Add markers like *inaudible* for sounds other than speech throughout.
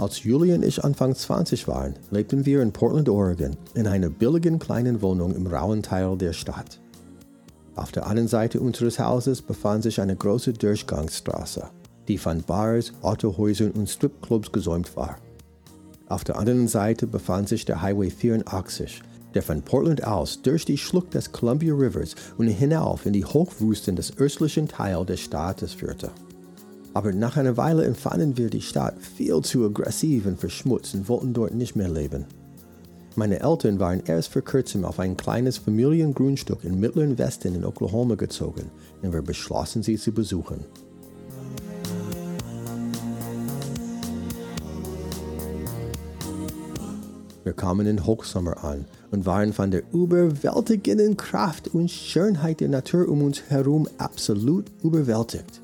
Als Julie und ich Anfang 20 waren, lebten wir in Portland, Oregon, in einer billigen kleinen Wohnung im rauen Teil der Stadt. Auf der anderen Seite unseres Hauses befand sich eine große Durchgangsstraße, die von Bars, Autohäusern und Stripclubs gesäumt war. Auf der anderen Seite befand sich der Highway 84, der von Portland aus durch die Schlucht des Columbia Rivers und hinauf in die Hochwüsten des östlichen Teils des Staates führte. Aber nach einer Weile empfanden wir die Stadt viel zu aggressiv und verschmutzt und wollten dort nicht mehr leben. Meine Eltern waren erst vor kurzem auf ein kleines Familiengrundstück im mittleren Westen in Oklahoma gezogen und wir beschlossen, sie zu besuchen. Wir kamen in Hochsommer an und waren von der überwältigenden Kraft und Schönheit der Natur um uns herum absolut überwältigt.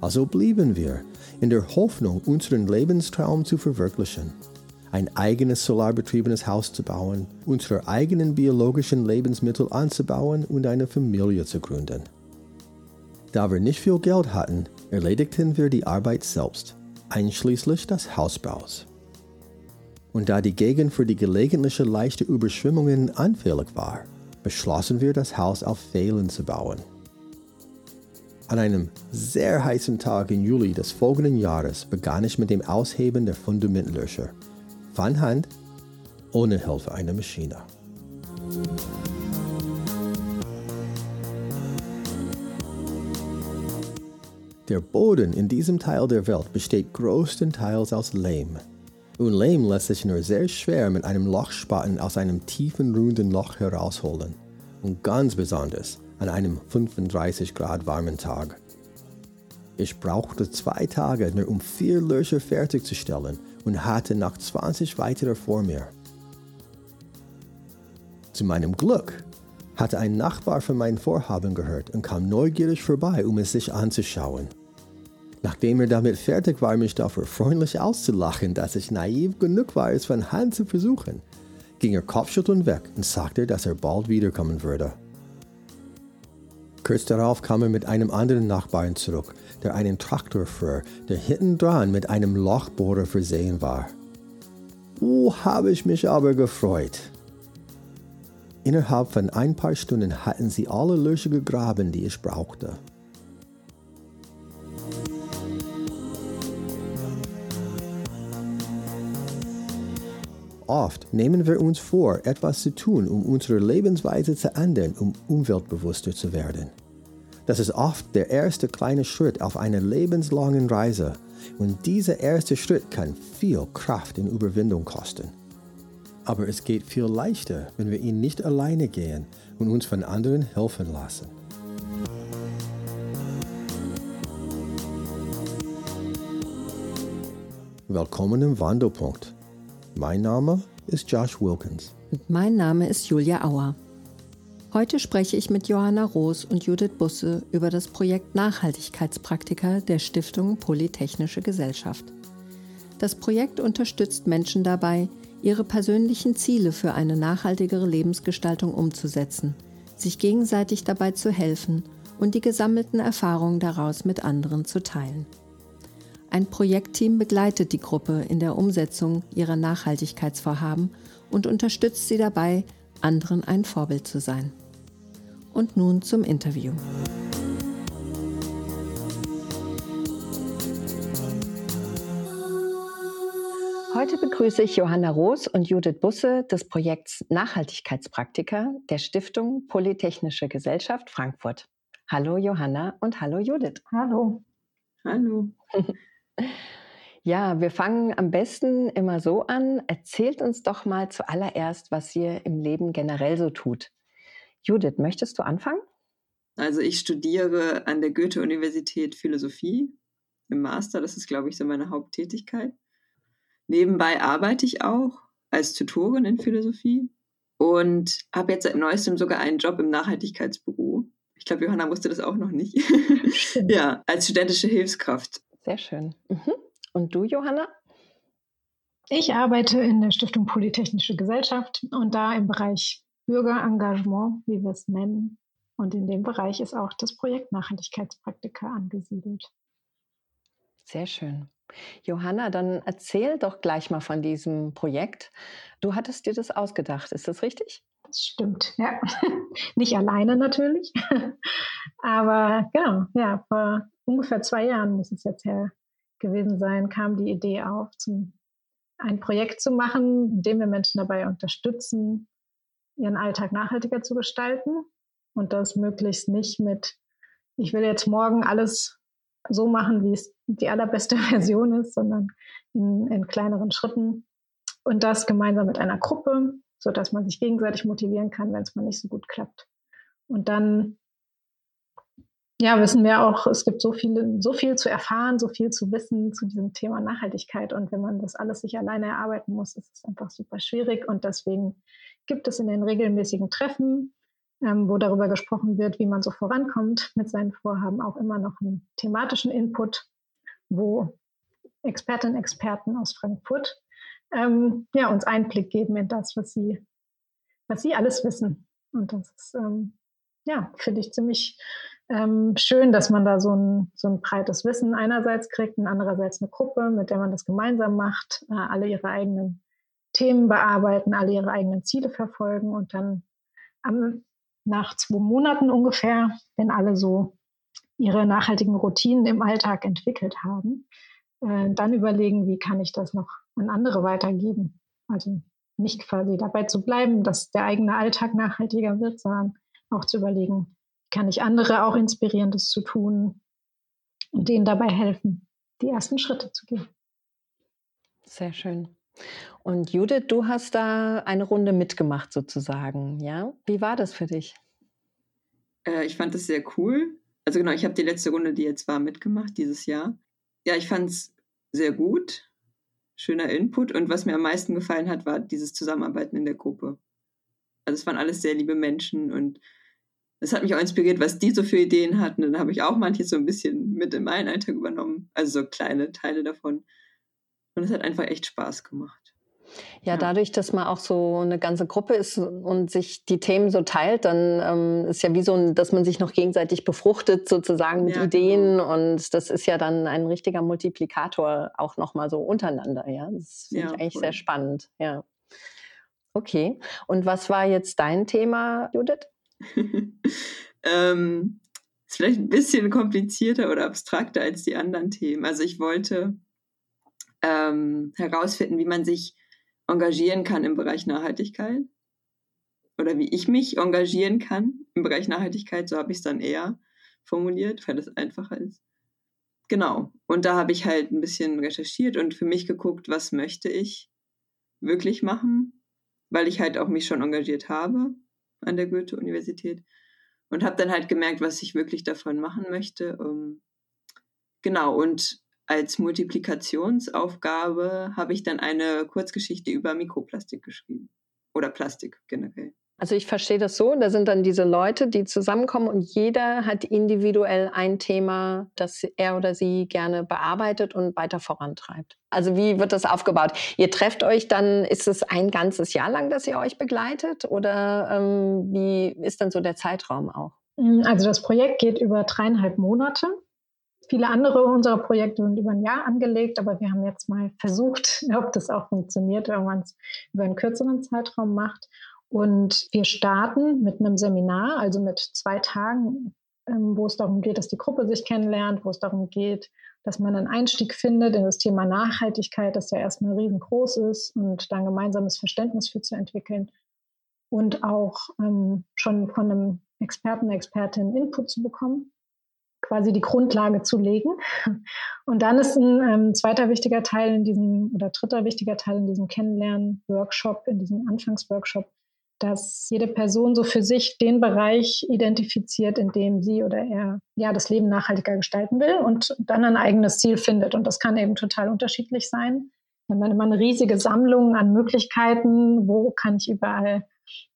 Also blieben wir, in der Hoffnung, unseren Lebenstraum zu verwirklichen. Ein eigenes solarbetriebenes Haus zu bauen, unsere eigenen biologischen Lebensmittel anzubauen und eine Familie zu gründen. Da wir nicht viel Geld hatten, erledigten wir die Arbeit selbst, einschließlich des Hausbaus. Und da die Gegend für die gelegentliche leichte Überschwemmungen anfällig war, beschlossen wir, das Haus auf Pfählen zu bauen. An einem sehr heißen Tag im Juli des folgenden Jahres begann ich mit dem Ausheben der Fundamentlöcher. Von Hand, ohne Hilfe einer Maschine. Der Boden in diesem Teil der Welt besteht größtenteils aus Lehm. Und Lehm lässt sich nur sehr schwer mit einem Lochspaten aus einem tiefen, runden Loch herausholen. Und ganz besonders an einem 35 Grad warmen Tag. Ich brauchte zwei Tage, nur um vier Löcher fertigzustellen und hatte noch 20 weitere vor mir. Zu meinem Glück hatte ein Nachbar von meinem Vorhaben gehört und kam neugierig vorbei, um es sich anzuschauen. Nachdem er damit fertig war, mich dafür freundlich auszulachen, dass ich naiv genug war, es von Hand zu versuchen, ging er kopfschüttelnd weg und sagte, dass er bald wiederkommen würde. Kurz darauf kam er mit einem anderen Nachbarn zurück, der einen Traktor fuhr, der hinten dran mit einem Lochbohrer versehen war. Oh, habe ich mich aber gefreut. Innerhalb von ein paar Stunden hatten sie alle Löcher gegraben, die ich brauchte. Oft nehmen wir uns vor, etwas zu tun, um unsere Lebensweise zu ändern, um umweltbewusster zu werden. Das ist oft der erste kleine Schritt auf einer lebenslangen Reise und dieser erste Schritt kann viel Kraft und Überwindung kosten. Aber es geht viel leichter, wenn wir ihn nicht alleine gehen und uns von anderen helfen lassen. Willkommen im Wandelpunkt. Mein Name ist Josh Wilkins. Und mein Name ist Julia Auer. Heute spreche ich mit Johanna Roos und Judith Busse über das Projekt Nachhaltigkeitspraktika der Stiftung Polytechnische Gesellschaft. Das Projekt unterstützt Menschen dabei, ihre persönlichen Ziele für eine nachhaltigere Lebensgestaltung umzusetzen, sich gegenseitig dabei zu helfen und die gesammelten Erfahrungen daraus mit anderen zu teilen. Ein Projektteam begleitet die Gruppe in der Umsetzung ihrer Nachhaltigkeitsvorhaben und unterstützt sie dabei, anderen ein Vorbild zu sein. Und nun zum Interview. Heute begrüße ich Johanna Roos und Judith Busse des Projekts Nachhaltigkeitspraktiker der Stiftung Polytechnische Gesellschaft Frankfurt. Hallo Johanna und hallo Judith. Hallo. Hallo. *laughs* *laughs* Ja, wir fangen am besten immer so an. Erzählt uns doch mal zuallererst, was ihr im Leben generell so tut. Judith, möchtest du anfangen? Also ich studiere an der Goethe-Universität Philosophie im Master. Das ist, glaube ich, so meine Haupttätigkeit. Nebenbei arbeite ich auch als Tutorin in Philosophie und habe jetzt seit neuestem sogar einen Job im Nachhaltigkeitsbüro. Ich glaube, Johanna wusste das auch noch nicht. *laughs* ja, als studentische Hilfskraft. Sehr schön. Mhm. Und du, Johanna? Ich arbeite in der Stiftung Polytechnische Gesellschaft und da im Bereich Bürgerengagement, wie wir es nennen. Und in dem Bereich ist auch das Projekt Nachhaltigkeitspraktika angesiedelt. Sehr schön. Johanna, dann erzähl doch gleich mal von diesem Projekt. Du hattest dir das ausgedacht, ist das richtig? Das stimmt, ja. *laughs* Nicht alleine natürlich. *laughs* Aber genau, ja, vor ungefähr zwei Jahren muss es jetzt her gewesen sein, kam die Idee auf, zum, ein Projekt zu machen, in dem wir Menschen dabei unterstützen, ihren Alltag nachhaltiger zu gestalten. Und das möglichst nicht mit, ich will jetzt morgen alles so machen, wie es die allerbeste *laughs* Version ist, sondern in, in kleineren Schritten. Und das gemeinsam mit einer Gruppe, so dass man sich gegenseitig motivieren kann, wenn es mal nicht so gut klappt. Und dann, ja, wissen wir auch, es gibt so viel, so viel zu erfahren, so viel zu wissen zu diesem Thema Nachhaltigkeit. Und wenn man das alles sich alleine erarbeiten muss, ist es einfach super schwierig. Und deswegen gibt es in den regelmäßigen Treffen, ähm, wo darüber gesprochen wird, wie man so vorankommt mit seinen Vorhaben, auch immer noch einen thematischen Input, wo Expertinnen und Experten aus Frankfurt ähm, ja, uns Einblick geben in das, was sie, was sie alles wissen. Und das ist, ähm, ja, finde ich ziemlich ähm, schön, dass man da so ein, so ein breites Wissen einerseits kriegt und andererseits eine Gruppe, mit der man das gemeinsam macht, äh, alle ihre eigenen Themen bearbeiten, alle ihre eigenen Ziele verfolgen und dann am, nach zwei Monaten ungefähr, wenn alle so ihre nachhaltigen Routinen im Alltag entwickelt haben, äh, dann überlegen, wie kann ich das noch an andere weitergeben. Also nicht quasi dabei zu bleiben, dass der eigene Alltag nachhaltiger wird, sondern auch zu überlegen, kann ich andere auch inspirieren, das zu tun und denen dabei helfen, die ersten Schritte zu gehen. Sehr schön. Und Judith, du hast da eine Runde mitgemacht sozusagen, ja? Wie war das für dich? Äh, ich fand das sehr cool. Also genau, ich habe die letzte Runde, die jetzt war, mitgemacht dieses Jahr. Ja, ich fand es sehr gut. Schöner Input. Und was mir am meisten gefallen hat, war dieses Zusammenarbeiten in der Gruppe. Also es waren alles sehr liebe Menschen und es hat mich auch inspiriert, was die so für Ideen hatten. Und dann habe ich auch manches so ein bisschen mit in meinen Alltag übernommen. Also so kleine Teile davon. Und es hat einfach echt Spaß gemacht. Ja, dadurch, dass man auch so eine ganze Gruppe ist und sich die Themen so teilt, dann ähm, ist ja wie so, ein, dass man sich noch gegenseitig befruchtet sozusagen mit ja, Ideen genau. und das ist ja dann ein richtiger Multiplikator auch nochmal so untereinander. Ja, das finde ja, ich eigentlich voll. sehr spannend. Ja. Okay. Und was war jetzt dein Thema, Judith? *laughs* ähm, ist vielleicht ein bisschen komplizierter oder abstrakter als die anderen Themen. Also ich wollte ähm, herausfinden, wie man sich engagieren kann im Bereich Nachhaltigkeit oder wie ich mich engagieren kann im Bereich Nachhaltigkeit. So habe ich es dann eher formuliert, weil es einfacher ist. Genau. Und da habe ich halt ein bisschen recherchiert und für mich geguckt, was möchte ich wirklich machen, weil ich halt auch mich schon engagiert habe an der Goethe-Universität und habe dann halt gemerkt, was ich wirklich davon machen möchte. Um, genau, und als Multiplikationsaufgabe habe ich dann eine Kurzgeschichte über Mikroplastik geschrieben oder Plastik generell. Also ich verstehe das so, da sind dann diese Leute, die zusammenkommen und jeder hat individuell ein Thema, das er oder sie gerne bearbeitet und weiter vorantreibt. Also wie wird das aufgebaut? Ihr trefft euch dann, ist es ein ganzes Jahr lang, dass ihr euch begleitet oder ähm, wie ist dann so der Zeitraum auch? Also das Projekt geht über dreieinhalb Monate. Viele andere unserer Projekte sind über ein Jahr angelegt, aber wir haben jetzt mal versucht, *laughs* ob das auch funktioniert, wenn man es über einen kürzeren Zeitraum macht. Und wir starten mit einem Seminar, also mit zwei Tagen, ähm, wo es darum geht, dass die Gruppe sich kennenlernt, wo es darum geht, dass man einen Einstieg findet in das Thema Nachhaltigkeit, das ja erstmal riesengroß ist und dann gemeinsames Verständnis für zu entwickeln und auch ähm, schon von einem Experten, Expertin Input zu bekommen quasi die Grundlage zu legen. *laughs* Und dann ist ein ähm, zweiter wichtiger Teil in diesem oder dritter wichtiger Teil in diesem Kennenlernen-Workshop, in diesem Anfangsworkshop, dass jede Person so für sich den Bereich identifiziert, in dem sie oder er ja das Leben nachhaltiger gestalten will und dann ein eigenes Ziel findet. Und das kann eben total unterschiedlich sein. Wenn man immer eine riesige Sammlung an Möglichkeiten, wo kann ich überall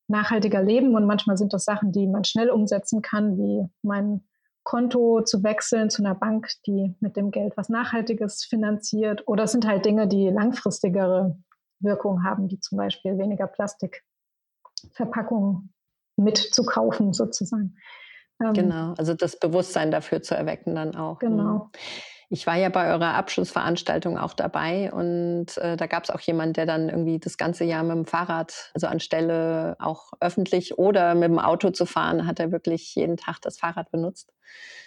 nachhaltiger leben? Und manchmal sind das Sachen, die man schnell umsetzen kann, wie mein Konto zu wechseln zu einer Bank, die mit dem Geld was Nachhaltiges finanziert. Oder es sind halt Dinge, die langfristigere Wirkung haben, wie zum Beispiel weniger Plastikverpackungen mitzukaufen sozusagen. Ähm, genau, also das Bewusstsein dafür zu erwecken dann auch. Genau. Ich war ja bei eurer Abschlussveranstaltung auch dabei und äh, da gab es auch jemanden, der dann irgendwie das ganze Jahr mit dem Fahrrad, also anstelle auch öffentlich oder mit dem Auto zu fahren, hat er wirklich jeden Tag das Fahrrad benutzt.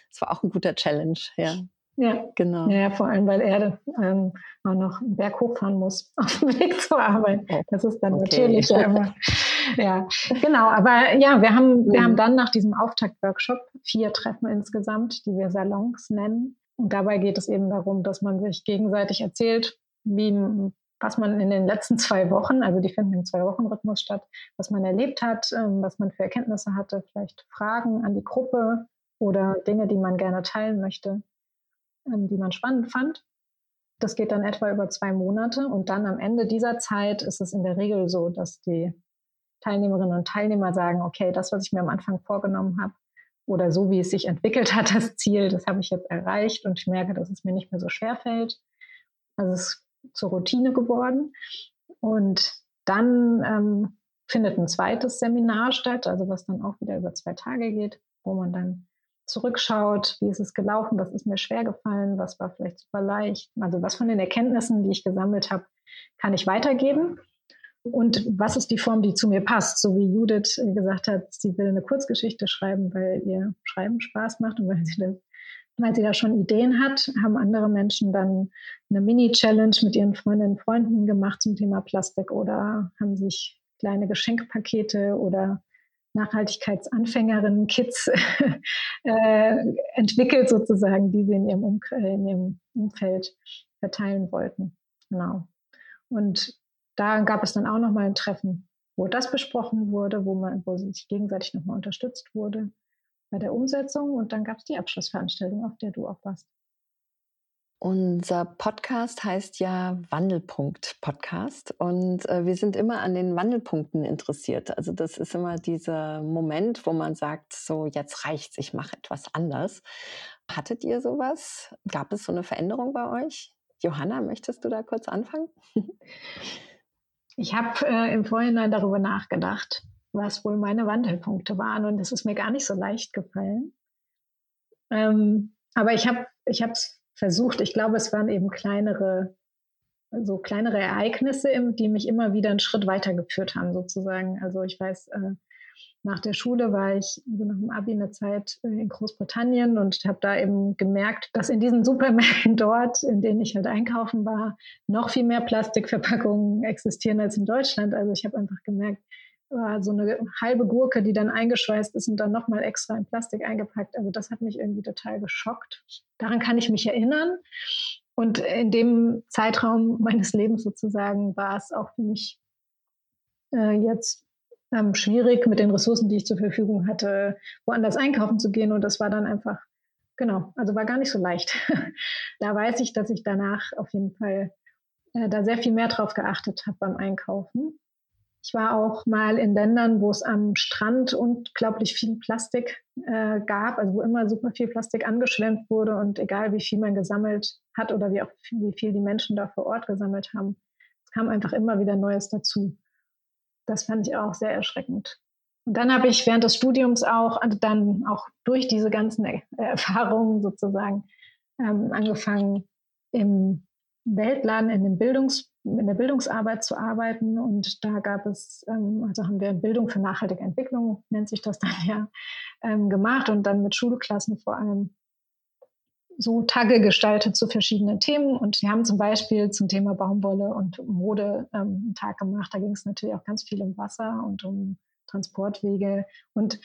Das war auch ein guter Challenge, ja. Ja, genau. Ja, vor allem, weil er ähm, auch noch einen Berg hochfahren muss *laughs* auf dem Weg zur Arbeit. Oh, das ist dann okay. natürlich *laughs* ja immer. Ja, genau. Aber ja, wir haben, wir haben mhm. dann nach diesem Auftakt-Workshop vier Treffen insgesamt, die wir Salons nennen. Und dabei geht es eben darum, dass man sich gegenseitig erzählt, wie, was man in den letzten zwei Wochen, also die finden im Zwei-Wochen-Rhythmus statt, was man erlebt hat, ähm, was man für Erkenntnisse hatte, vielleicht Fragen an die Gruppe oder Dinge, die man gerne teilen möchte, ähm, die man spannend fand. Das geht dann etwa über zwei Monate und dann am Ende dieser Zeit ist es in der Regel so, dass die Teilnehmerinnen und Teilnehmer sagen, okay, das, was ich mir am Anfang vorgenommen habe, oder so wie es sich entwickelt hat, *laughs* das Ziel, das habe ich jetzt erreicht und ich merke, dass es mir nicht mehr so schwer fällt. Also es ist zur Routine geworden. Und dann ähm, findet ein zweites Seminar statt, also was dann auch wieder über zwei Tage geht, wo man dann zurückschaut, wie ist es gelaufen, was ist mir schwer gefallen, was war vielleicht super leicht. Also was von den Erkenntnissen, die ich gesammelt habe, kann ich weitergeben und was ist die Form, die zu mir passt? So wie Judith gesagt hat, sie will eine Kurzgeschichte schreiben, weil ihr Schreiben Spaß macht und weil sie, das, weil sie da schon Ideen hat, haben andere Menschen dann eine Mini-Challenge mit ihren Freundinnen und Freunden gemacht zum Thema Plastik oder haben sich kleine Geschenkpakete oder Nachhaltigkeitsanfängerinnen, Kids *laughs* äh, entwickelt sozusagen, die sie in ihrem, um in ihrem Umfeld verteilen wollten. Genau. Und da gab es dann auch nochmal ein Treffen, wo das besprochen wurde, wo man, wo sich gegenseitig nochmal unterstützt wurde bei der Umsetzung. Und dann gab es die Abschlussveranstaltung, auf der du auch warst. Unser Podcast heißt ja Wandelpunkt Podcast und äh, wir sind immer an den Wandelpunkten interessiert. Also das ist immer dieser Moment, wo man sagt, so jetzt reicht's, ich mache etwas anders. Hattet ihr sowas? Gab es so eine Veränderung bei euch? Johanna, möchtest du da kurz anfangen? *laughs* Ich habe äh, im Vorhinein darüber nachgedacht, was wohl meine Wandelpunkte waren und es ist mir gar nicht so leicht gefallen. Ähm, aber ich habe ich es versucht. Ich glaube, es waren eben kleinere, so kleinere Ereignisse, die mich immer wieder einen Schritt weitergeführt haben, sozusagen. Also ich weiß, äh, nach der Schule war ich also nach dem Abi eine Zeit äh, in Großbritannien und habe da eben gemerkt, dass in diesen Supermärkten *laughs* dort, in denen ich halt einkaufen war, noch viel mehr Plastikverpackungen existieren als in Deutschland. Also ich habe einfach gemerkt, äh, so eine halbe Gurke, die dann eingeschweißt ist und dann nochmal extra in Plastik eingepackt. Also das hat mich irgendwie total geschockt. Daran kann ich mich erinnern. Und in dem Zeitraum meines Lebens sozusagen war es auch für mich äh, jetzt ähm, schwierig mit den Ressourcen, die ich zur Verfügung hatte, woanders einkaufen zu gehen. Und das war dann einfach, genau, also war gar nicht so leicht. *laughs* da weiß ich, dass ich danach auf jeden Fall äh, da sehr viel mehr drauf geachtet habe beim Einkaufen. Ich war auch mal in Ländern, wo es am Strand unglaublich viel Plastik äh, gab, also wo immer super viel Plastik angeschwemmt wurde und egal wie viel man gesammelt hat oder wie, auch, wie viel die Menschen da vor Ort gesammelt haben, es kam einfach immer wieder Neues dazu das fand ich auch sehr erschreckend. Und dann habe ich während des Studiums auch, also dann auch durch diese ganzen äh, Erfahrungen sozusagen ähm, angefangen, im Weltladen in, den Bildungs-, in der Bildungsarbeit zu arbeiten. Und da gab es, ähm, also haben wir Bildung für nachhaltige Entwicklung, nennt sich das dann *laughs* ja, ähm, gemacht und dann mit Schulklassen vor allem so Tage gestaltet zu verschiedenen Themen. Und wir haben zum Beispiel zum Thema Baumwolle und Mode ähm, einen Tag gemacht. Da ging es natürlich auch ganz viel um Wasser und um Transportwege. Und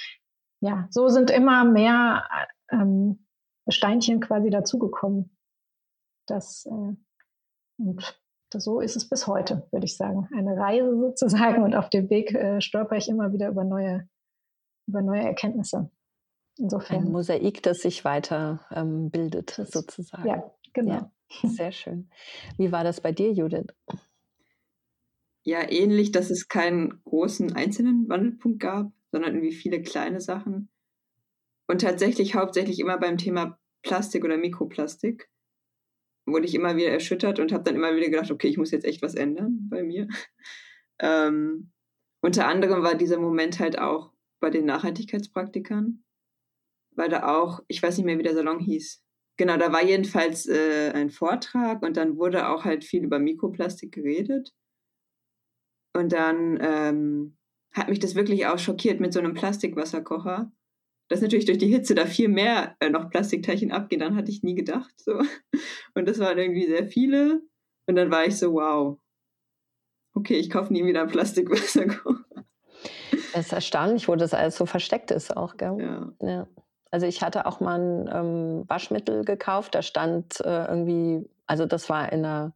ja, so sind immer mehr ähm, Steinchen quasi dazugekommen. Das, äh, und das, so ist es bis heute, würde ich sagen. Eine Reise sozusagen. Und auf dem Weg äh, stolper ich immer wieder über neue, über neue Erkenntnisse. Insofern. Ein Mosaik, das sich weiter ähm, bildet, sozusagen. Ja, genau. Ja, *laughs* sehr schön. Wie war das bei dir, Judith? Ja, ähnlich, dass es keinen großen einzelnen Wandelpunkt gab, sondern irgendwie viele kleine Sachen. Und tatsächlich hauptsächlich immer beim Thema Plastik oder Mikroplastik wurde ich immer wieder erschüttert und habe dann immer wieder gedacht, okay, ich muss jetzt echt was ändern bei mir. Ähm, unter anderem war dieser Moment halt auch bei den Nachhaltigkeitspraktikern weil da auch, ich weiß nicht mehr, wie der Salon hieß, genau, da war jedenfalls äh, ein Vortrag und dann wurde auch halt viel über Mikroplastik geredet. Und dann ähm, hat mich das wirklich auch schockiert mit so einem Plastikwasserkocher. Dass natürlich durch die Hitze da viel mehr äh, noch Plastikteilchen abgehen, dann hatte ich nie gedacht. So. *laughs* Und das waren irgendwie sehr viele. Und dann war ich so, wow. Okay, ich kaufe nie wieder einen Plastikwasserkocher. Es ist erstaunlich, wo das alles so versteckt ist auch, gell? Ja. ja. Also ich hatte auch mal ein ähm, Waschmittel gekauft, da stand äh, irgendwie, also das war in einer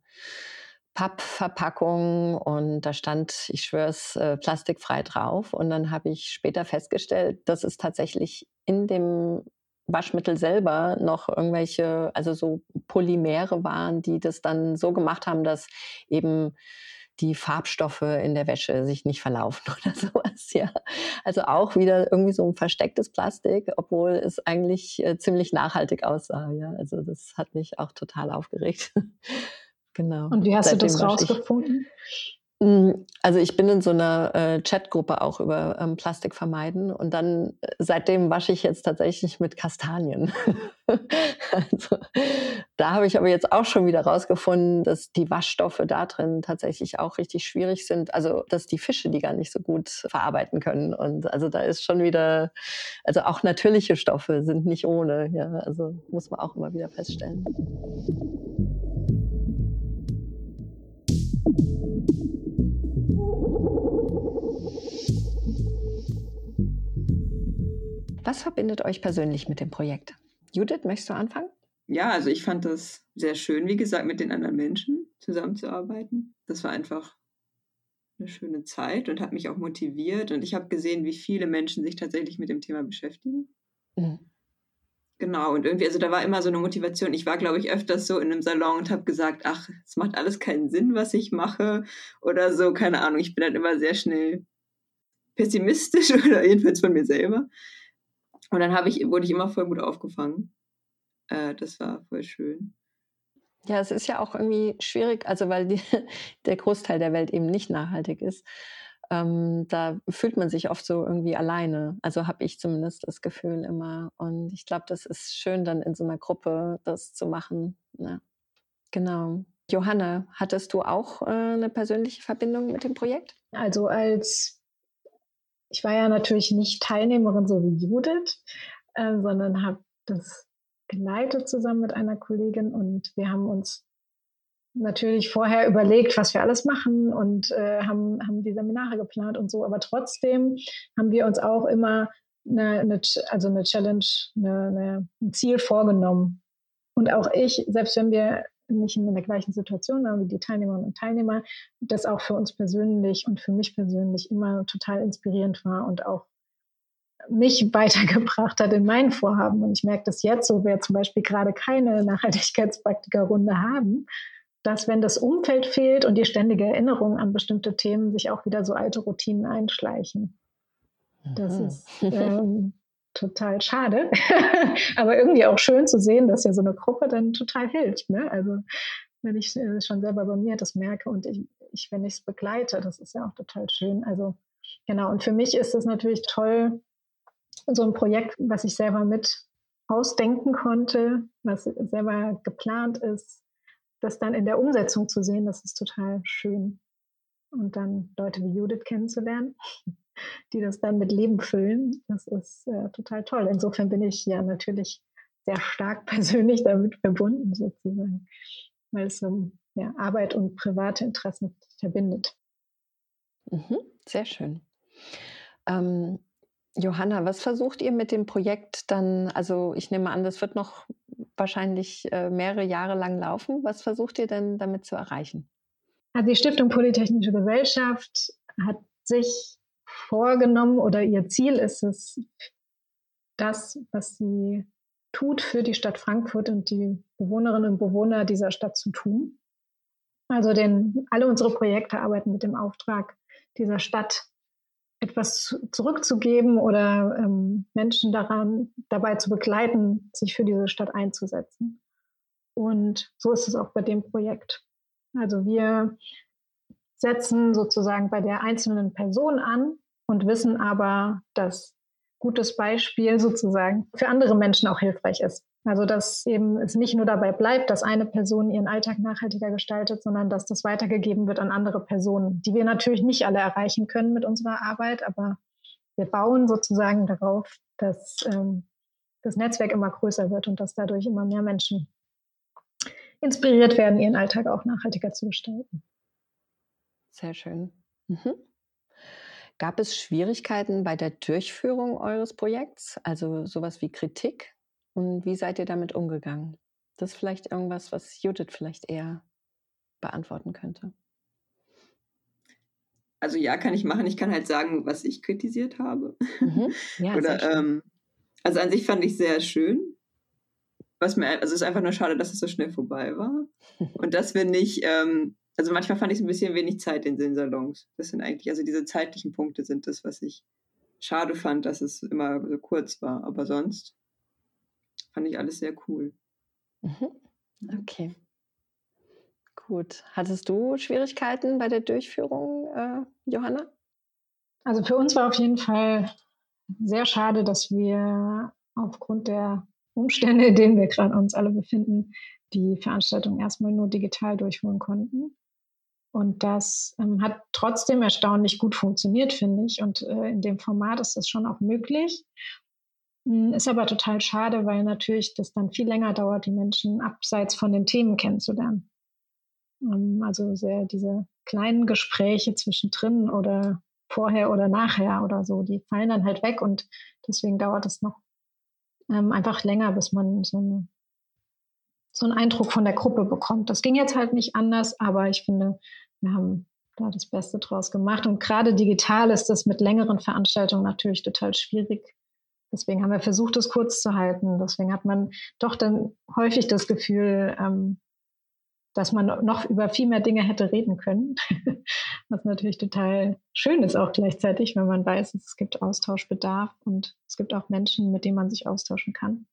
Pappverpackung und da stand, ich schwör's, äh, plastikfrei drauf. Und dann habe ich später festgestellt, dass es tatsächlich in dem Waschmittel selber noch irgendwelche, also so Polymere waren, die das dann so gemacht haben, dass eben die Farbstoffe in der Wäsche sich nicht verlaufen *laughs* oder sowas, ja. Also auch wieder irgendwie so ein verstecktes Plastik, obwohl es eigentlich äh, ziemlich nachhaltig aussah, ja. Also das hat mich auch total aufgeregt. *laughs* Genau. Und wie hast Seitdem du das rausgefunden? Hm, also ich bin in so einer äh, Chatgruppe auch über ähm, Plastik vermeiden und dann äh, seitdem wasche ich jetzt tatsächlich mit Kastanien. *laughs* also, da habe ich aber jetzt auch schon wieder rausgefunden, dass die Waschstoffe da drin tatsächlich auch richtig schwierig sind. Also dass die Fische die gar nicht so gut verarbeiten können und also da ist schon wieder, also auch natürliche Stoffe sind nicht ohne. Ja, also muss man auch immer wieder feststellen. Was verbindet euch persönlich mit dem Projekt? Judith, möchtest du anfangen? Ja, also ich fand das sehr schön, wie gesagt, mit den anderen Menschen zusammenzuarbeiten. Das war einfach eine schöne Zeit und hat mich auch motiviert. Und ich habe gesehen, wie viele Menschen sich tatsächlich mit dem Thema beschäftigen. Mhm. Genau, und irgendwie, also da war immer so eine Motivation. Ich war, glaube ich, öfters so in einem Salon und habe gesagt, ach, es macht alles keinen Sinn, was ich mache oder so, keine Ahnung. Ich bin dann immer sehr schnell pessimistisch *laughs* oder jedenfalls von mir selber. Und dann ich, wurde ich immer voll gut aufgefangen. Äh, das war voll schön. Ja, es ist ja auch irgendwie schwierig, also weil die, *laughs* der Großteil der Welt eben nicht nachhaltig ist. Ähm, da fühlt man sich oft so irgendwie alleine. Also habe ich zumindest das Gefühl immer. Und ich glaube, das ist schön, dann in so einer Gruppe das zu machen. Ja. Genau. Johanna, hattest du auch äh, eine persönliche Verbindung mit dem Projekt? Also als ich war ja natürlich nicht Teilnehmerin so wie Judith, äh, sondern habe das geleitet zusammen mit einer Kollegin und wir haben uns natürlich vorher überlegt, was wir alles machen und äh, haben, haben die Seminare geplant und so, aber trotzdem haben wir uns auch immer eine, eine also eine Challenge, eine, eine, ein Ziel vorgenommen. Und auch ich, selbst wenn wir nicht in der gleichen Situation waren wie die Teilnehmerinnen und Teilnehmer, das auch für uns persönlich und für mich persönlich immer total inspirierend war und auch mich *laughs* weitergebracht hat in meinen Vorhaben. Und ich merke das jetzt, wo wir zum Beispiel gerade keine Nachhaltigkeitspraktikerrunde haben, dass wenn das Umfeld fehlt und die ständige Erinnerung an bestimmte Themen sich auch wieder so alte Routinen einschleichen. Das mhm. ist ähm, total schade, *laughs* aber irgendwie auch schön zu sehen, dass ja so eine Gruppe dann total hilft. Ne? Also wenn ich äh, schon selber bei mir das merke und ich, ich wenn ich es begleite, das ist ja auch total schön. Also genau, und für mich ist es natürlich toll, so ein Projekt, was ich selber mit ausdenken konnte, was selber geplant ist, das dann in der Umsetzung zu sehen, das ist total schön. Und dann Leute wie Judith kennenzulernen die das dann mit Leben füllen. Das ist äh, total toll. Insofern bin ich ja natürlich sehr stark *laughs* persönlich damit verbunden, sozusagen, weil es um ja, Arbeit und private Interessen verbindet. Mhm, sehr schön. Ähm, Johanna, was versucht ihr mit dem Projekt dann? Also ich nehme an, das wird noch wahrscheinlich äh, mehrere Jahre lang laufen. Was versucht ihr denn damit zu erreichen? Also die Stiftung Polytechnische Gesellschaft hat sich vorgenommen oder ihr Ziel ist es, das, was sie tut für die Stadt Frankfurt und die Bewohnerinnen und Bewohner dieser Stadt zu tun. Also denn alle unsere Projekte arbeiten mit dem Auftrag, dieser Stadt etwas zurückzugeben oder ähm, Menschen daran dabei zu begleiten, sich für diese Stadt einzusetzen. Und so ist es auch bei dem Projekt. Also wir setzen sozusagen bei der einzelnen Person an und wissen aber, dass gutes Beispiel sozusagen für andere Menschen auch hilfreich ist. Also dass eben es nicht nur dabei bleibt, dass eine Person ihren Alltag nachhaltiger gestaltet, sondern dass das weitergegeben wird an andere Personen, die wir natürlich nicht alle erreichen können mit unserer Arbeit, aber wir bauen sozusagen darauf, dass ähm, das Netzwerk immer größer wird und dass dadurch immer mehr Menschen inspiriert werden, ihren Alltag auch nachhaltiger zu gestalten. Sehr schön. Mhm. Gab es Schwierigkeiten bei der Durchführung eures Projekts, also sowas wie Kritik? Und wie seid ihr damit umgegangen? Das ist vielleicht irgendwas, was Judith vielleicht eher beantworten könnte. Also ja, kann ich machen. Ich kann halt sagen, was ich kritisiert habe. Mhm. *laughs* Ja, Oder, ähm, also an sich fand ich sehr schön. Was mir, also es ist einfach nur schade, dass es so schnell vorbei war. *laughs* Und dass wir nicht, ähm, also manchmal fand ich es ein bisschen wenig Zeit in den Salons. Das sind eigentlich, also diese zeitlichen Punkte sind das, was ich schade fand, dass es immer so kurz war. Aber sonst fand ich alles sehr cool. Mhm. Okay. Gut. Hattest du Schwierigkeiten bei der Durchführung, äh, Johanna? Also für uns war auf jeden Fall sehr schade, dass wir aufgrund der Umstände, in denen wir gerade uns alle befinden, die Veranstaltung erstmal nur digital durchführen konnten. Und das ähm, hat trotzdem erstaunlich gut funktioniert, finde ich. Und äh, in dem Format ist das schon auch möglich. Hm, ist aber total schade, weil natürlich das dann viel länger dauert, die Menschen abseits von den Themen kennenzulernen. Ähm, also sehr diese kleinen Gespräche zwischendrin oder vorher oder nachher oder so, die fallen dann halt weg und deswegen dauert es noch ähm, einfach länger, bis man so, eine, so einen Eindruck von der Gruppe bekommt. Das ging jetzt halt nicht anders, aber ich finde, wir haben da das Beste draus gemacht. Und gerade digital ist das mit längeren Veranstaltungen natürlich total schwierig, Deswegen haben wir versucht, es kurz zu halten. Deswegen hat man doch dann häufig das Gefühl, ähm, dass man noch über viel mehr Dinge hätte reden können. *laughs* Was natürlich total schön ist auch gleichzeitig, wenn man weiß, es gibt Austauschbedarf und es gibt auch Menschen, mit denen man sich austauschen kann.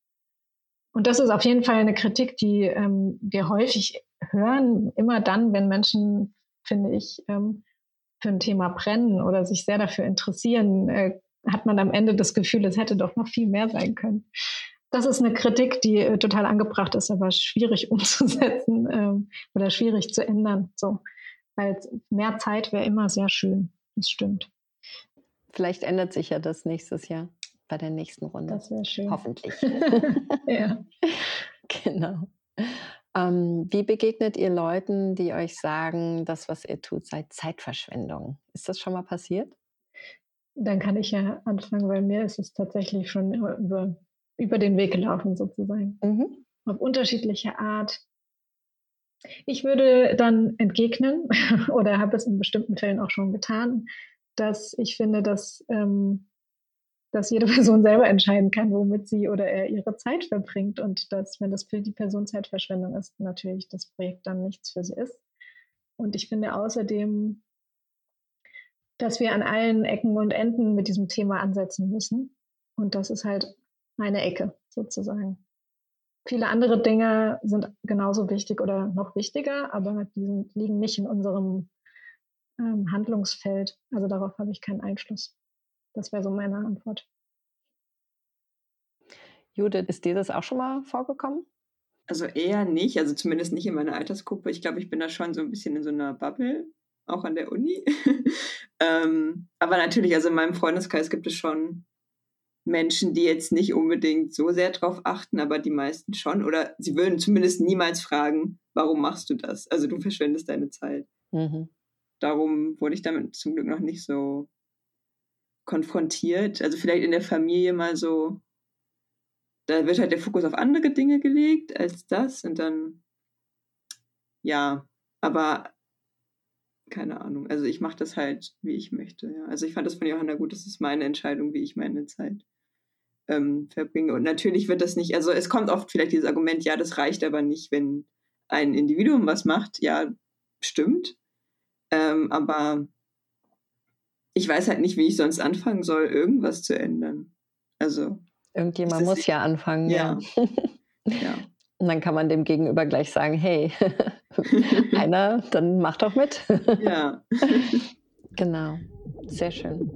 Und das ist auf jeden Fall eine Kritik, die ähm, wir häufig hören, immer dann, wenn Menschen, finde ich, ähm, für ein Thema brennen oder sich sehr dafür interessieren, äh, hat man am Ende das Gefühl, es hätte doch noch viel mehr sein können. Das ist eine Kritik, die äh, total angebracht ist, aber schwierig *laughs* umzusetzen ähm, oder schwierig zu ändern. So, weil mehr Zeit wäre immer sehr schön. Das stimmt. Vielleicht ändert sich ja das nächstes Jahr bei der nächsten Runde. Das wäre schön. Hoffentlich. *laughs* ja. *laughs* Genau. Ähm, wie begegnet ihr Leuten, die euch sagen, das, was ihr tut, sei Zeitverschwendung? Ist das schon mal passiert? Dann kann ich ja anfangen, weil mir ist es tatsächlich schon über, über den Weg gelaufen sozusagen. Mhm. Auf unterschiedliche Art. Ich würde dann entgegnen *laughs* oder habe es in bestimmten Fällen auch schon getan, dass ich finde, dass, ähm, dass jede *laughs* Person selber entscheiden kann, womit sie oder er ihre Zeit verbringt und dass, wenn das für die Person Zeitverschwendung ist, natürlich das Projekt dann nichts für sie ist. Und ich finde außerdem, dass wir an allen Ecken und Enden mit diesem Thema ansetzen müssen. Und das ist halt eine Ecke sozusagen. Viele andere Dinge sind genauso wichtig oder noch wichtiger, aber die sind, liegen nicht in unserem ähm, Handlungsfeld. Also darauf habe ich keinen Einfluss. Das wäre so meine Antwort. Judith, ist dir das auch schon mal vorgekommen? Also eher nicht, also zumindest nicht in meiner Altersgruppe. Ich glaube, ich bin da schon so ein bisschen in so einer Bubble, auch an der Uni. *laughs* ähm, aber natürlich, also in meinem Freundeskreis gibt es schon Menschen, die jetzt nicht unbedingt so sehr drauf achten, aber die meisten schon. Oder sie würden zumindest niemals fragen, warum machst du das? Also du verschwendest deine Zeit. Mhm. Darum wurde ich damit zum Glück noch nicht so konfrontiert. Also vielleicht in der Familie mal so, da wird halt der Fokus auf andere Dinge gelegt als das und dann, ja, aber keine Ahnung. Also ich mache das halt, wie ich möchte. Ja. Also ich fand das von Johanna gut, das ist meine Entscheidung, wie ich meine Zeit ähm, verbringe. Und natürlich wird das nicht, also es kommt oft vielleicht dieses Argument, ja, das reicht aber nicht, wenn ein Individuum was macht. Ja, stimmt. Ähm, aber ich weiß halt nicht, wie ich sonst anfangen soll, irgendwas zu ändern. Also. Irgendjemand muss ja anfangen. Ja. ja. *laughs* ja. Und dann kann man dem Gegenüber gleich sagen, hey, *laughs* *laughs* einer, dann mach doch mit. ja. genau. Sehr schön.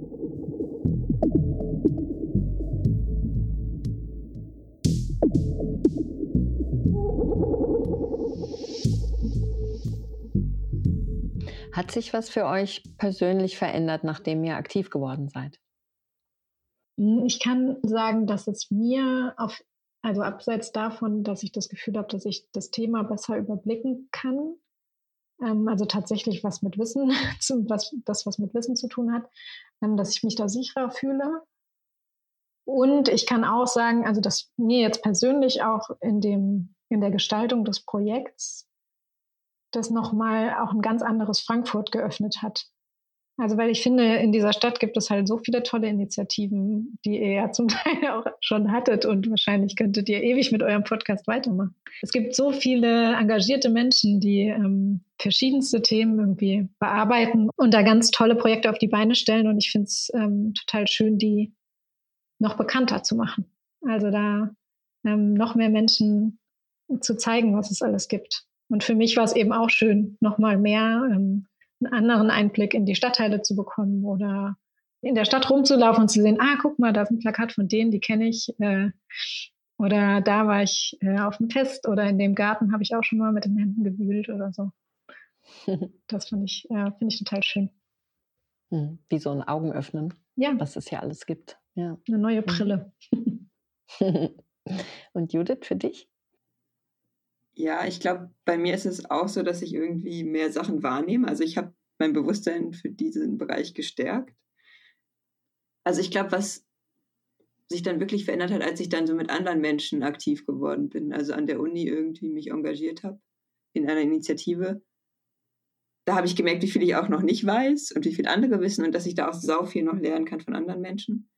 Hat sich was für euch persönlich verändert, nachdem ihr aktiv geworden seid? Hm, ich kann sagen, dass es mir auf, also abseits davon, dass ich das Gefühl habe, dass ich das Thema besser überblicken kann, ähm, also tatsächlich was mit Wissen, *laughs* was, das was mit Wissen zu tun hat, ähm, dass ich mich da sicherer fühle. Und ich kann auch sagen, also dass mir jetzt persönlich auch in dem in der Gestaltung des Projekts das nochmal auch ein ganz anderes Frankfurt geöffnet hat. Also weil ich finde, in dieser Stadt gibt es halt so viele tolle Initiativen, die ihr ja zum *laughs* Teil auch schon hattet und wahrscheinlich könntet ihr ewig mit eurem Podcast weitermachen. Es gibt so viele engagierte Menschen, die ähm, verschiedenste Themen irgendwie bearbeiten und da ganz tolle Projekte auf die Beine stellen und ich finde es ähm, total schön, die noch bekannter zu machen. Also da ähm, noch mehr Menschen zu zeigen, was es alles gibt. Und für mich war es eben auch schön, nochmal mehr ähm, einen anderen Einblick in die Stadtteile zu bekommen oder in der Stadt rumzulaufen und zu sehen, ah, guck mal, da ist ein Plakat von denen, die kenne ich. Äh, oder da war ich äh, auf dem Fest oder in dem Garten habe ich auch schon mal mit den Händen gewühlt oder so. *laughs* Das finde ich, äh, find ich total schön. Hm, wie so ein Augenöffnen, ja. was es ja alles gibt. Ja. Eine neue mhm. Brille. *laughs* und Judith, für dich? Ja, ich glaube, bei mir ist es auch so, dass ich irgendwie mehr Sachen wahrnehme. Also ich habe mein Bewusstsein für diesen Bereich gestärkt. Also ich glaube, was sich dann wirklich verändert hat, als ich dann so mit anderen Menschen aktiv geworden bin, also an der Uni irgendwie mich engagiert habe in einer Initiative. Da habe ich gemerkt, wie viel ich auch noch nicht weiß und wie viel andere wissen und dass ich da auch sau viel noch lernen kann von anderen Menschen.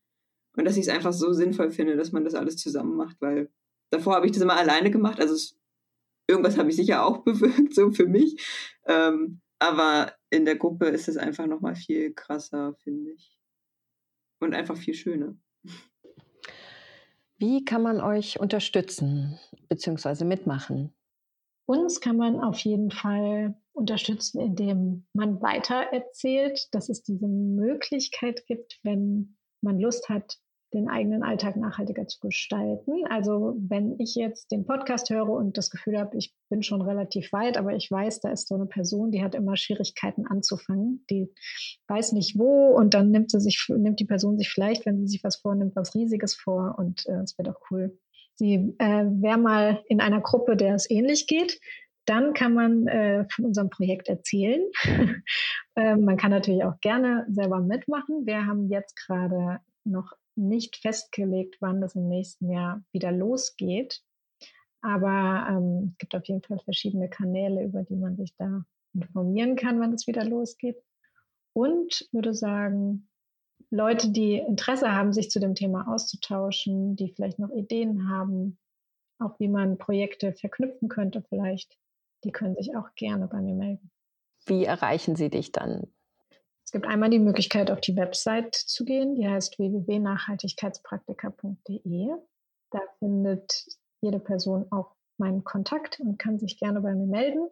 Und dass ich es einfach so sinnvoll finde, dass man das alles zusammen macht, weil davor habe ich das immer alleine gemacht. Also es irgendwas habe ich sicher auch *laughs* bewirkt, so für mich. Ähm, aber in der Gruppe ist es einfach nochmal viel krasser, finde ich. Und einfach viel schöner. Wie kann man euch unterstützen bzw. mitmachen? Uns kann man auf jeden Fall unterstützen, indem man weiter erzählt, dass es diese Möglichkeit gibt, wenn man Lust hat, den eigenen Alltag nachhaltiger zu gestalten. Also wenn ich jetzt den Podcast höre und das Gefühl habe, ich bin schon relativ weit, aber ich weiß, da ist so eine Person, die hat immer Schwierigkeiten anzufangen, die weiß nicht wo und dann nimmt sie sich, nimmt die Person sich vielleicht, wenn sie sich was vornimmt, was Riesiges vor und es äh, wäre doch cool. Sie äh, wäre mal in einer Gruppe, der es ähnlich geht, dann kann man äh, von unserem Projekt erzählen. *laughs* äh, man kann natürlich auch gerne selber mitmachen. Wir haben jetzt gerade noch nicht festgelegt, wann das im nächsten Jahr wieder losgeht. Aber ähm, es gibt auf jeden Fall verschiedene Kanäle, über die man sich da informieren kann, wann es wieder losgeht. Und würde sagen, Leute, die Interesse haben, sich zu dem Thema auszutauschen, die vielleicht noch Ideen haben, auch wie man Projekte verknüpfen könnte vielleicht, die können sich auch gerne bei mir melden. Wie erreichen Sie dich dann? Es gibt einmal die Möglichkeit, auf die Website zu gehen, die heißt www.nachhaltigkeitspraktika.de. Da findet jede Person auch meinen Kontakt und kann sich gerne bei mir melden.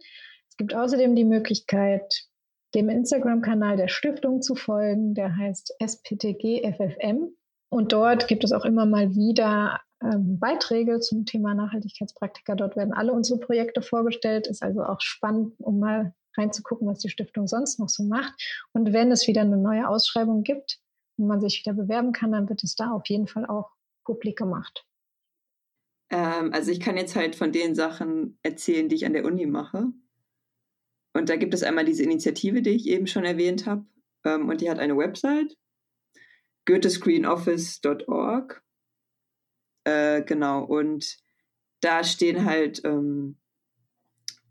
Es gibt außerdem die Möglichkeit, dem Instagram-Kanal der Stiftung zu folgen, der heißt SPTGFFM. Und dort gibt es auch immer mal wieder ähm, Beiträge zum Thema Nachhaltigkeitspraktika. Dort werden alle unsere Projekte vorgestellt. Ist also auch spannend, um mal reinzugucken, was die Stiftung sonst noch so macht. Und wenn es wieder eine neue Ausschreibung gibt und man sich wieder bewerben kann, dann wird es da auf jeden Fall auch publik gemacht. Ähm, also ich kann jetzt halt von den Sachen erzählen, die ich an der Uni mache. Und da gibt es einmal diese Initiative, die ich eben schon erwähnt habe. Ähm, und die hat eine Website, goethescreenoffice.org. Äh, genau, und da stehen halt ähm,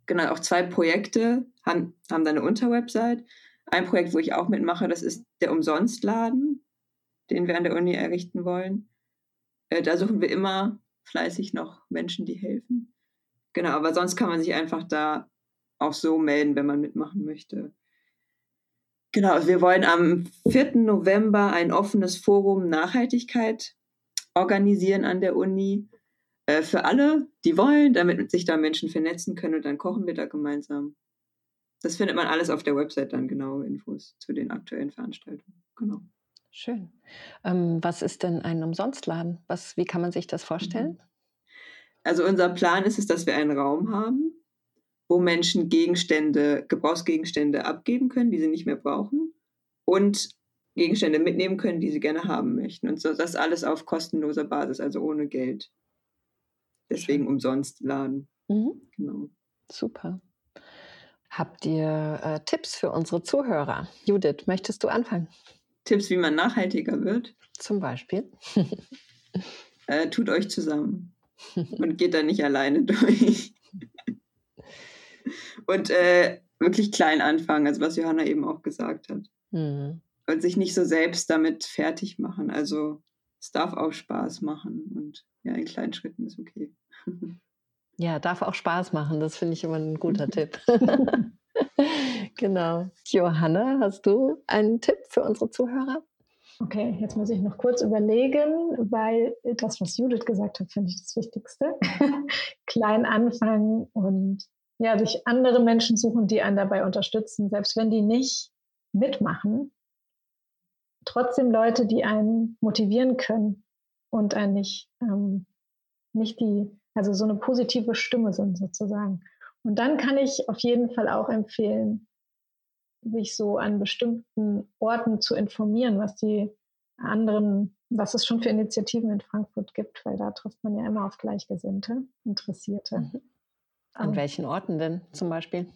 genau auch zwei Projekte, haben, haben da eine Unterwebsite. Ein Projekt, wo ich auch mitmache, das ist der Umsonstladen, den wir an der Uni errichten wollen. Äh, da suchen wir immer fleißig noch Menschen, die helfen. Genau, aber sonst kann man sich einfach da auch so melden, wenn man mitmachen möchte. Genau, wir wollen am 4. November ein offenes Forum Nachhaltigkeit organisieren an der Uni. Äh, für alle, die wollen, damit sich da Menschen vernetzen können und dann kochen wir da gemeinsam. Das findet man alles auf der Website dann genaue Infos zu den aktuellen Veranstaltungen. Genau. Schön. Ähm, was ist denn ein Umsonstladen? Was, wie kann man sich das vorstellen? Also unser Plan ist es, dass wir einen Raum haben, wo Menschen Gegenstände, Gebrauchsgegenstände abgeben können, die sie nicht mehr brauchen und Gegenstände mitnehmen können, die sie gerne haben möchten. Und so das alles auf kostenloser Basis, also ohne Geld. Deswegen umsonst laden. Mhm. Genau. Super. Habt ihr äh, Tipps für unsere Zuhörer? Judith, möchtest du anfangen? Tipps, wie man nachhaltiger wird? Zum Beispiel. *laughs* äh, tut euch zusammen *laughs* und geht da nicht alleine durch. *laughs* und äh, wirklich klein anfangen, also was Johanna eben auch gesagt hat. Mhm. Und sich nicht so selbst damit fertig machen. Also es darf auch Spaß machen und ja, in kleinen Schritten ist okay. *laughs* Ja, darf auch Spaß machen. Das finde ich immer ein guter Tipp. *laughs* genau. Johanna, hast du einen Tipp für unsere Zuhörer? Okay, jetzt muss ich noch kurz überlegen, weil das, was Judith gesagt hat, finde ich das Wichtigste. *laughs* Klein anfangen und ja, sich andere Menschen suchen, die einen dabei unterstützen, selbst wenn die nicht mitmachen. Trotzdem Leute, die einen motivieren können und einen nicht, ähm, nicht die, also so eine positive Stimme sind sozusagen. Und dann kann ich auf jeden Fall auch empfehlen, sich so an bestimmten Orten zu informieren, was die anderen, was es schon für Initiativen in Frankfurt gibt, weil da trifft man ja immer auf Gleichgesinnte, Interessierte. Mhm. An welchen Orten denn zum Beispiel?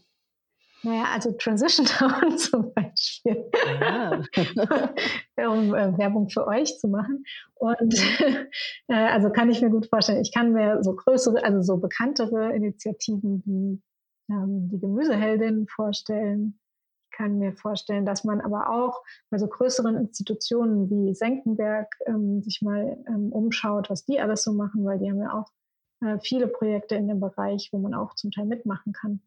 Naja, also Transition *laughs* Town zum Beispiel, ja. *laughs* um äh, Werbung für euch zu machen. Und *laughs* äh, also kann ich mir gut vorstellen, ich kann mir so größere, also so bekanntere Initiativen wie ähm, die Gemüseheldin vorstellen. Ich kann mir vorstellen, dass man aber auch bei so größeren Institutionen wie Senckenberg ähm, sich mal ähm, umschaut, was die alles so machen, weil die haben ja auch äh, viele Projekte in dem Bereich, wo man auch zum Teil mitmachen kann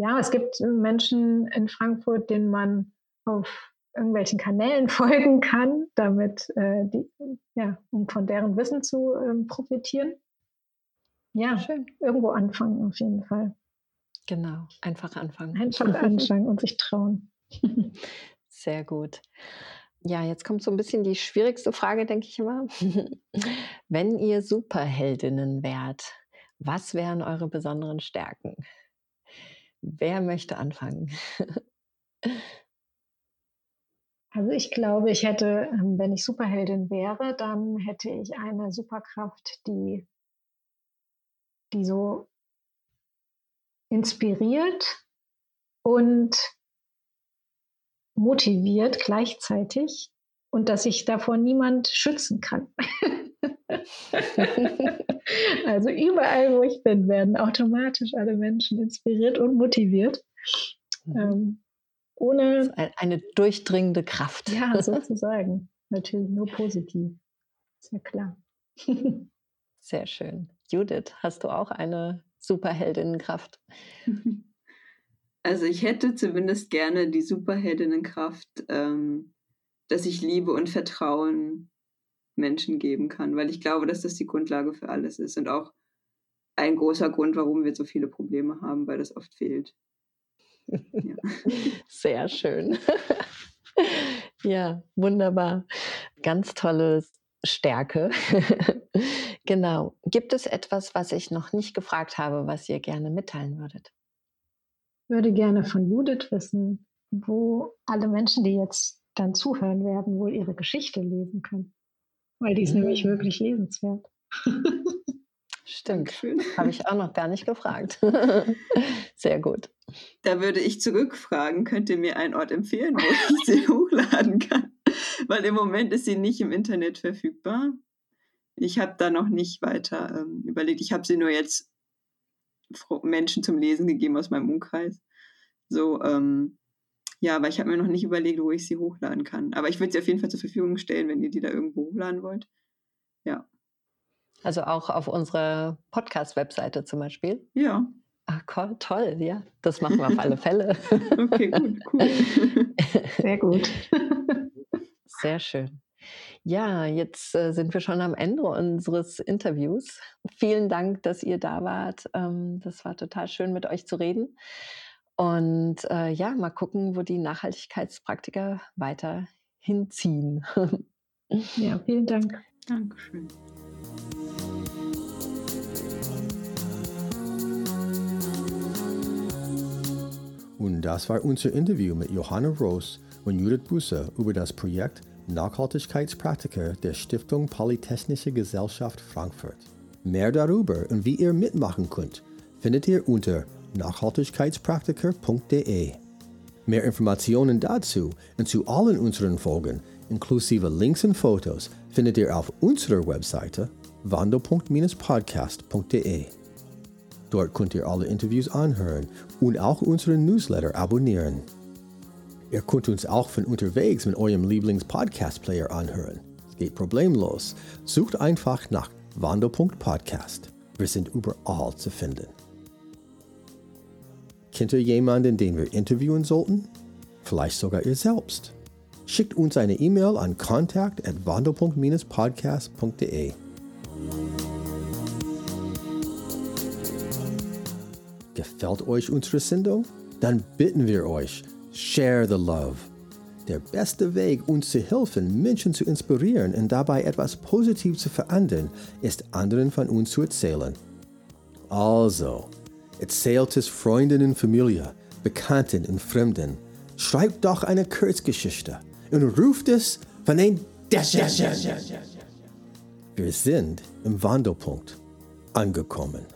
ja, es gibt Menschen in Frankfurt, denen man auf irgendwelchen Kanälen *laughs* folgen kann, damit äh, die, ja, um von deren Wissen zu ähm, profitieren. Ja, schön. Irgendwo anfangen auf jeden Fall. Genau, einfach anfangen. Einfach *laughs* anfangen und sich trauen. Sehr gut. Ja, jetzt kommt so ein bisschen die schwierigste Frage, denke ich immer. *laughs* Wenn ihr Superheldinnen wärt, was wären eure besonderen Stärken? Wer möchte anfangen? *laughs* Also ich glaube, ich hätte, ähm, wenn ich Superheldin wäre, dann hätte ich eine Superkraft, die, die so inspiriert und motiviert gleichzeitig und dass sich davor niemand schützen kann. *laughs* also überall, wo ich bin, werden automatisch alle Menschen inspiriert und motiviert. Mhm. Ähm, ohne eine durchdringende Kraft. Ja, *laughs* sozusagen. Natürlich nur positiv. Ist ja klar. *laughs* Sehr schön. Judith, hast du auch eine Superheldinnenkraft? Also ich hätte zumindest gerne die Superheldinnenkraft, ähm, dass ich Liebe und Vertrauen Menschen geben kann, weil ich glaube, dass das die Grundlage für alles ist und auch ein großer Grund, warum wir so viele Probleme haben, weil das oft fehlt. *laughs* Ja. Sehr schön. ja, wunderbar. Ganz tolle Stärke. *laughs* genau. Gibt es etwas, was ich noch nicht gefragt habe, was ihr gerne mitteilen würdet? Ich würde gerne von Judith wissen, wo alle Menschen, die jetzt dann zuhören werden, wohl ihre Geschichte lesen können weil die ist mhm. nämlich wirklich lesenswert. Stimmt, habe ich auch noch gar nicht gefragt. *laughs* Sehr gut. Da würde ich zurückfragen, könnt ihr mir einen Ort empfehlen, wo ich sie *laughs* hochladen kann? Weil im Moment ist sie nicht im Internet verfügbar. Ich habe da noch nicht weiter ähm, überlegt. Ich habe sie nur jetzt Menschen zum Lesen gegeben aus meinem Umkreis. So, ähm, ja, aber ich habe mir noch nicht überlegt, wo ich sie hochladen kann. Aber ich würde sie auf jeden Fall zur Verfügung stellen, wenn ihr die da irgendwo hochladen wollt. Ja. Also auch auf unserer Podcast-Webseite zum Beispiel? Ja. Ach, toll, ja. Das machen wir auf alle *laughs* Fälle. okay, gut, cool. *laughs* Sehr gut. Sehr schön. Ja, jetzt äh, sind wir schon am Ende unseres Interviews. Vielen Dank, dass ihr da wart. Ähm, das war total schön, mit euch zu reden. Und äh, ja, mal gucken, wo die Nachhaltigkeitspraktiker weiter hinziehen. ja, *laughs* vielen Dank. Dankeschön. Und das war unser Interview mit Johanna Roos und Judith Busse über das Projekt Nachhaltigkeitspraktiker der Stiftung Polytechnische Gesellschaft Frankfurt. Mehr darüber und wie ihr mitmachen könnt, findet ihr unter nachhaltigkeitspraktiker.de. Mehr Informationen dazu und zu allen unseren Folgen, inklusive Links und Fotos, findet ihr auf unserer Webseite wando.-podcast.de. Dort könnt ihr alle Interviews anhören und auch unseren Newsletter abonnieren. Ihr könnt uns auch von unterwegs mit eurem Lieblings-Podcast-Player anhören. Es geht problemlos. Sucht einfach nach wando.podcast. Wir sind überall zu finden. Kennt ihr jemanden, den wir interviewen sollten? Vielleicht sogar ihr selbst. Schickt uns eine E-Mail an kontakt.wando.-podcast.de. Gefällt euch unsere Sendung? Dann bitten wir euch, share the love. Der beste Weg, uns zu helfen, Menschen zu inspirieren und dabei etwas positiv zu verändern, ist anderen von uns zu erzählen. Also, erzählt es Freunden und Familie, Bekannten und Fremden. Schreibt doch eine Kurzgeschichte und ruft es von den Dächern. Wir sind im Wandelpunkt angekommen.